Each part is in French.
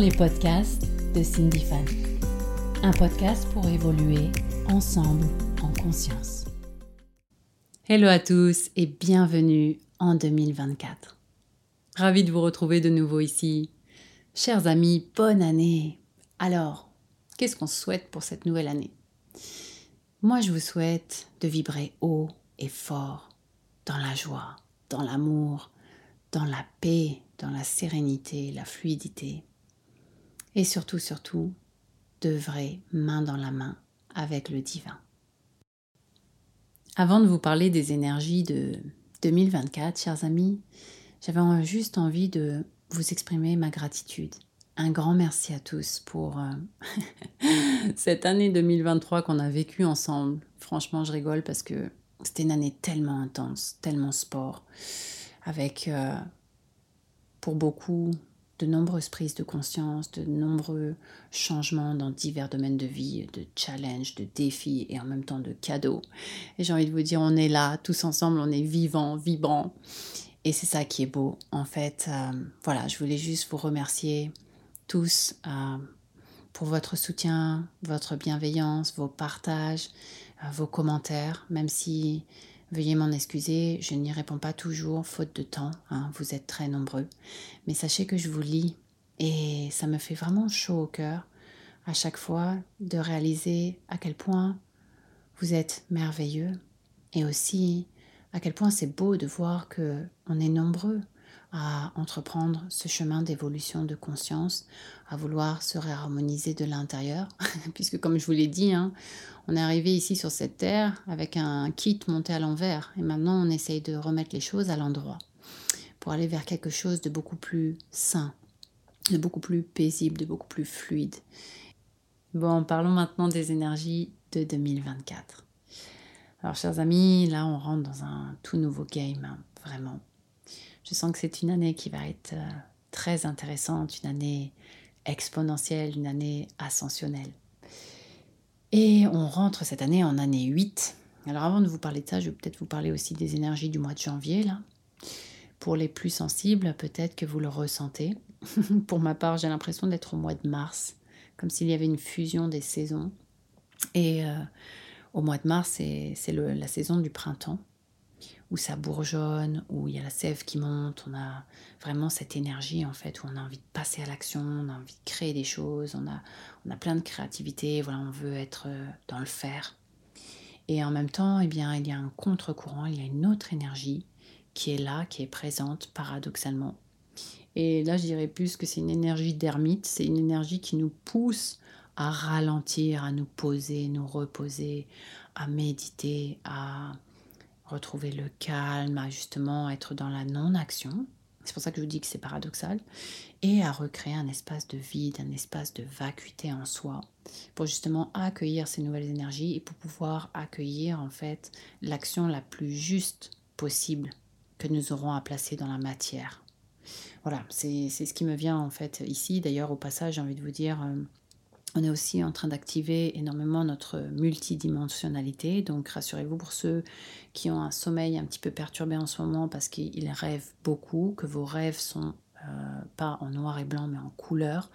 les podcasts de Cindy Fan. Un podcast pour évoluer ensemble en conscience. Hello à tous et bienvenue en 2024. Ravi de vous retrouver de nouveau ici. Chers amis, bonne année. Alors, qu'est-ce qu'on souhaite pour cette nouvelle année? Moi, je vous souhaite de vibrer haut et fort dans la joie, dans l'amour, dans la paix, dans la sérénité, la fluidité. Et surtout, surtout, d'œuvrer main dans la main avec le divin. Avant de vous parler des énergies de 2024, chers amis, j'avais juste envie de vous exprimer ma gratitude. Un grand merci à tous pour euh, cette année 2023 qu'on a vécue ensemble. Franchement, je rigole parce que c'était une année tellement intense, tellement sport, avec euh, pour beaucoup de nombreuses prises de conscience, de nombreux changements dans divers domaines de vie, de challenges, de défis et en même temps de cadeaux. Et j'ai envie de vous dire, on est là, tous ensemble, on est vivants, vibrants. Et c'est ça qui est beau. En fait, euh, voilà, je voulais juste vous remercier tous euh, pour votre soutien, votre bienveillance, vos partages, euh, vos commentaires, même si Veuillez m'en excuser, je n'y réponds pas toujours, faute de temps, hein, vous êtes très nombreux. Mais sachez que je vous lis et ça me fait vraiment chaud au cœur à chaque fois de réaliser à quel point vous êtes merveilleux et aussi à quel point c'est beau de voir que on est nombreux à entreprendre ce chemin d'évolution de conscience, à vouloir se réharmoniser de l'intérieur, puisque comme je vous l'ai dit, hein, on est arrivé ici sur cette terre avec un kit monté à l'envers, et maintenant on essaye de remettre les choses à l'endroit, pour aller vers quelque chose de beaucoup plus sain, de beaucoup plus paisible, de beaucoup plus fluide. Bon, parlons maintenant des énergies de 2024. Alors, chers amis, là, on rentre dans un tout nouveau game, hein, vraiment. Je sens que c'est une année qui va être euh, très intéressante, une année exponentielle, une année ascensionnelle. Et on rentre cette année en année 8. Alors avant de vous parler de ça, je vais peut-être vous parler aussi des énergies du mois de janvier. Là. Pour les plus sensibles, peut-être que vous le ressentez. Pour ma part, j'ai l'impression d'être au mois de mars, comme s'il y avait une fusion des saisons. Et euh, au mois de mars, c'est la saison du printemps où ça bourgeonne, où il y a la sève qui monte, on a vraiment cette énergie en fait, où on a envie de passer à l'action, on a envie de créer des choses, on a, on a plein de créativité, voilà, on veut être euh, dans le faire. Et en même temps, eh bien, il y a un contre-courant, il y a une autre énergie qui est là, qui est présente paradoxalement. Et là, je dirais plus que c'est une énergie d'ermite, c'est une énergie qui nous pousse à ralentir, à nous poser, nous reposer, à méditer, à retrouver le calme, à justement être dans la non-action. C'est pour ça que je vous dis que c'est paradoxal. Et à recréer un espace de vide, un espace de vacuité en soi, pour justement accueillir ces nouvelles énergies et pour pouvoir accueillir en fait l'action la plus juste possible que nous aurons à placer dans la matière. Voilà, c'est ce qui me vient en fait ici. D'ailleurs, au passage, j'ai envie de vous dire, euh, on est aussi en train d'activer énormément notre multidimensionnalité. Donc rassurez-vous pour ceux qui ont un sommeil un petit peu perturbé en ce moment parce qu'ils rêvent beaucoup, que vos rêves sont euh, pas en noir et blanc mais en couleur,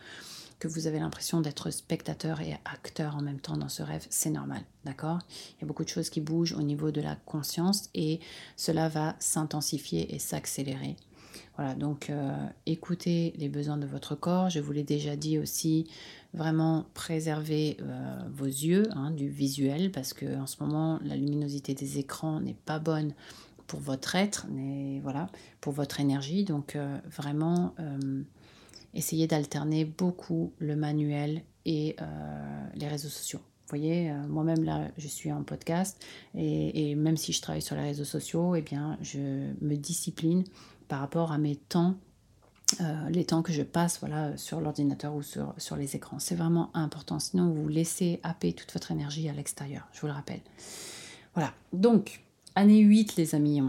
que vous avez l'impression d'être spectateur et acteur en même temps dans ce rêve, c'est normal, d'accord? Il y a beaucoup de choses qui bougent au niveau de la conscience et cela va s'intensifier et s'accélérer. Voilà, donc euh, écoutez les besoins de votre corps. Je vous l'ai déjà dit aussi, vraiment préservez euh, vos yeux hein, du visuel parce que en ce moment la luminosité des écrans n'est pas bonne pour votre être, mais voilà, pour votre énergie. Donc euh, vraiment essayez d'alterner beaucoup le manuel et les réseaux sociaux. Vous voyez, moi-même là, je suis en podcast et, et, même si je travaille sur les réseaux sociaux, eh bien, je me discipline par rapport à mes temps, euh, les temps que je passe voilà, sur l'ordinateur ou sur, sur les écrans. C'est vraiment important, sinon vous laissez happer toute votre énergie à l'extérieur, je vous le rappelle. Voilà, donc, année 8 les amis,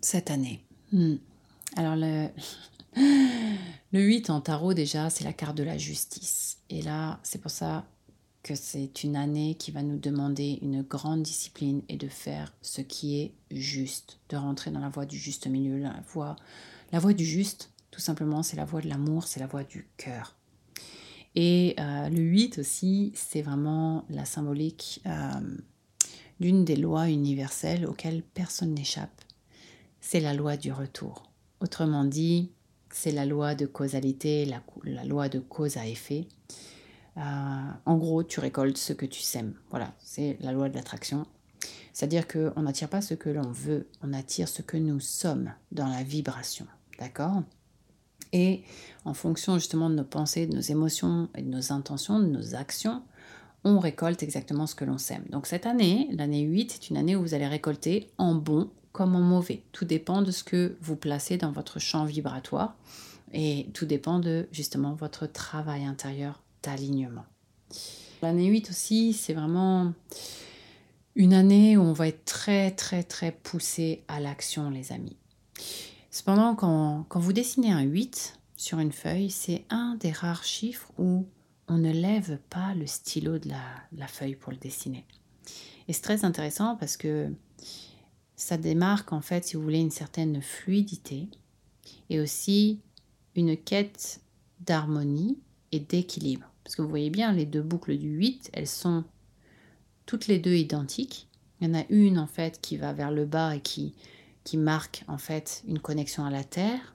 cette année. Hmm. Alors le, le 8 en tarot déjà, c'est la carte de la justice. Et là, c'est pour ça que c'est une année qui va nous demander une grande discipline et de faire ce qui est juste, de rentrer dans la voie du juste milieu, la voie, la voie du juste, tout simplement, c'est la voie de l'amour, c'est la voie du cœur. Et euh, le 8 aussi, c'est vraiment la symbolique euh, d'une des lois universelles auxquelles personne n'échappe. C'est la loi du retour. Autrement dit, c'est la loi de causalité, la, loi de cause à effet. Euh, en gros, tu récoltes ce que tu sèmes. Voilà, c'est la loi de l'attraction. C'est-à-dire qu'on n'attire pas ce que l'on veut, on attire ce que nous sommes dans la vibration. D'accord? Et en fonction justement de nos pensées, de nos émotions et de nos intentions, de nos actions, on récolte exactement ce que l'on sème. Donc cette année, l'année 8, c'est une année où vous allez récolter en bon comme en mauvais. Tout dépend de ce que vous placez dans votre champ vibratoire et tout dépend de justement votre travail intérieur d'alignement. L'année 8 aussi, c'est vraiment une année où on va être très très très poussé à l'action les amis. Cependant, quand, quand vous dessinez un 8 sur une feuille, c'est un des rares chiffres où on ne lève pas le stylo de la, feuille pour le dessiner. Et c'est très intéressant parce que ça démarque en fait, si vous voulez, une certaine fluidité et aussi une quête d'harmonie et d'équilibre. Parce que vous voyez bien, les deux boucles du 8, elles sont toutes les deux identiques. Il y en a une en fait qui va vers le bas et qui, qui marque en fait une connexion à la Terre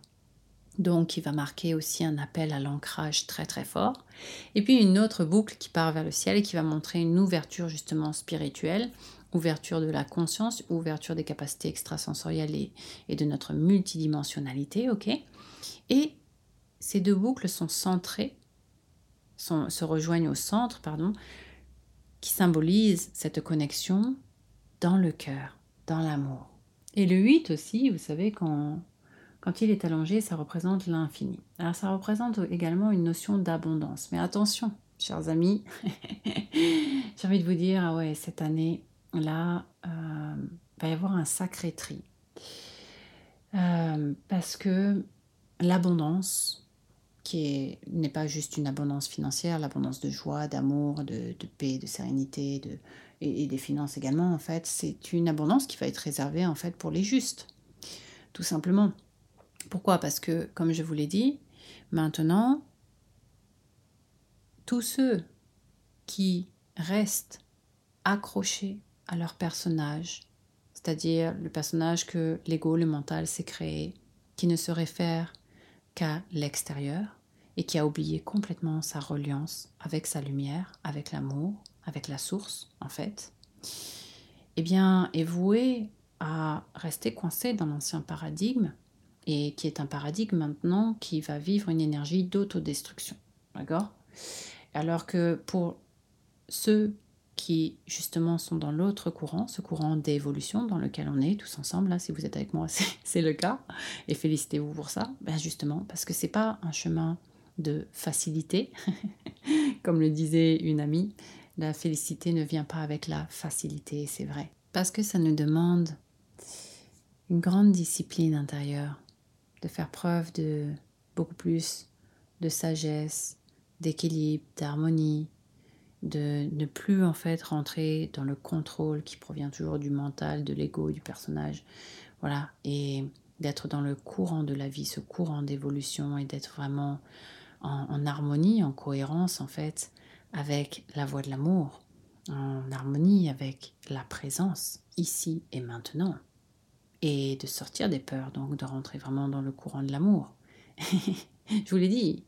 donc il va marquer aussi un appel à l'ancrage très très fort. Et puis une autre boucle qui part vers le ciel et qui va montrer une ouverture justement spirituelle, ouverture de la conscience, ouverture des capacités extrasensorielles et, de notre multidimensionnalité, ok? Et ces deux boucles sont centrées, se rejoignent au centre, pardon, qui symbolise cette connexion dans le cœur, dans l'amour. Et le 8 aussi, vous savez, quand quand il est allongé, ça représente l'infini. Alors ça représente également une notion d'abondance. Mais attention, chers amis, j'ai envie de vous dire, ah ouais, cette année, là, euh, va y avoir un sacré tri. Euh, parce que l'abondance, qui n'est pas juste une abondance financière, l'abondance de joie, d'amour, de, paix, de sérénité et, et, des finances également, en fait, c'est une abondance qui va être réservée en fait pour les justes, tout simplement. Pourquoi? Parce que, comme je vous l'ai dit, maintenant, tous ceux qui restent accrochés à leur personnage, c'est-à-dire le personnage que l'ego, le mental s'est créé, qui ne se réfère qu'à l'extérieur et qui a oublié complètement sa reliance avec sa lumière, avec l'amour, avec la source en fait, eh bien est voué à rester coincé dans l'ancien paradigme et qui est un paradigme maintenant qui va vivre une énergie d'autodestruction. Alors que pour ceux qui justement sont dans l'autre courant, ce courant d'évolution dans lequel on est tous ensemble, là, si vous êtes avec moi, c'est le cas, et félicitez-vous pour ça, ben justement, parce que c'est pas un chemin de facilité, comme le disait une amie, la félicité ne vient pas avec la facilité, c'est vrai, parce que ça nous demande une grande discipline intérieure, de faire preuve de beaucoup plus de sagesse, d'équilibre, d'harmonie, de ne plus en fait rentrer dans le contrôle qui provient toujours du mental, de l'ego, du personnage. Voilà, et d'être dans le courant de la vie, ce courant d'évolution et d'être vraiment en, harmonie, en cohérence en fait avec la voie de l'amour, en harmonie avec la présence ici et maintenant et de sortir des peurs, donc de rentrer vraiment dans le courant de l'amour. Je vous l'ai dit,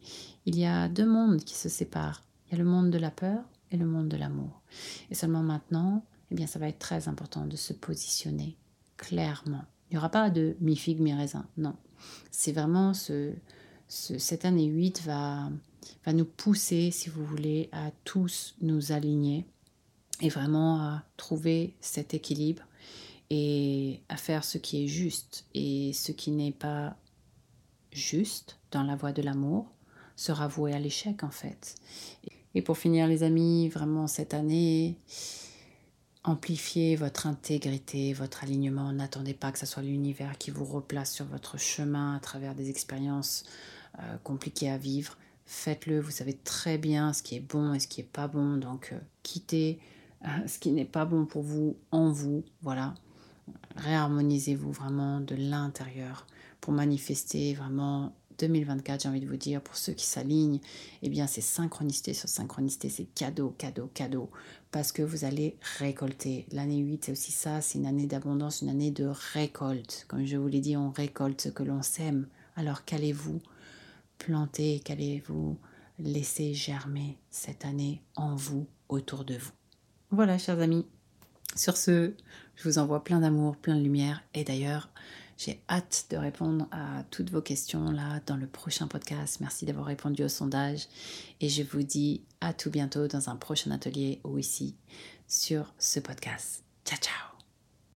il y a deux mondes qui se séparent. Il y a le monde de la peur et le monde de l'amour. Et seulement maintenant, eh bien, ça va être très important de se positionner clairement. Il n'y aura pas de mi-figue, mi-raisin, non. C'est vraiment ce, cette année 8 va, va nous pousser, si vous voulez, à tous nous aligner et vraiment à trouver cet équilibre et à faire ce qui est juste. Et ce qui n'est pas juste dans la voie de l'amour sera voué à l'échec en fait. Et pour finir les amis, vraiment cette année, amplifiez votre intégrité, votre alignement. N'attendez pas que ce soit l'univers qui vous replace sur votre chemin à travers des expériences euh, compliquées à vivre. Faites-le, vous savez très bien ce qui est bon et ce qui n'est pas bon. Donc euh, quittez euh, ce qui n'est pas bon pour vous en vous. Voilà réharmonisez-vous vraiment de l'intérieur pour manifester vraiment 2024, j'ai envie de vous dire, pour ceux qui s'alignent, eh bien c'est synchronicité sur synchronicité, c'est cadeau, cadeau, cadeau, parce que vous allez récolter. L'année 8, c'est aussi ça, c'est une année d'abondance, une année de récolte. Comme je vous l'ai dit, on récolte ce que l'on sème. Alors qu'allez-vous planter, qu'allez-vous laisser germer cette année en vous, autour de vous Voilà, chers amis. Sur ce, je vous envoie plein d'amour, plein de lumière. Et d'ailleurs, j'ai hâte de répondre à toutes vos questions là dans le prochain podcast. Merci d'avoir répondu au sondage. Et je vous dis à tout bientôt dans un prochain atelier ou ici sur ce podcast. Ciao, ciao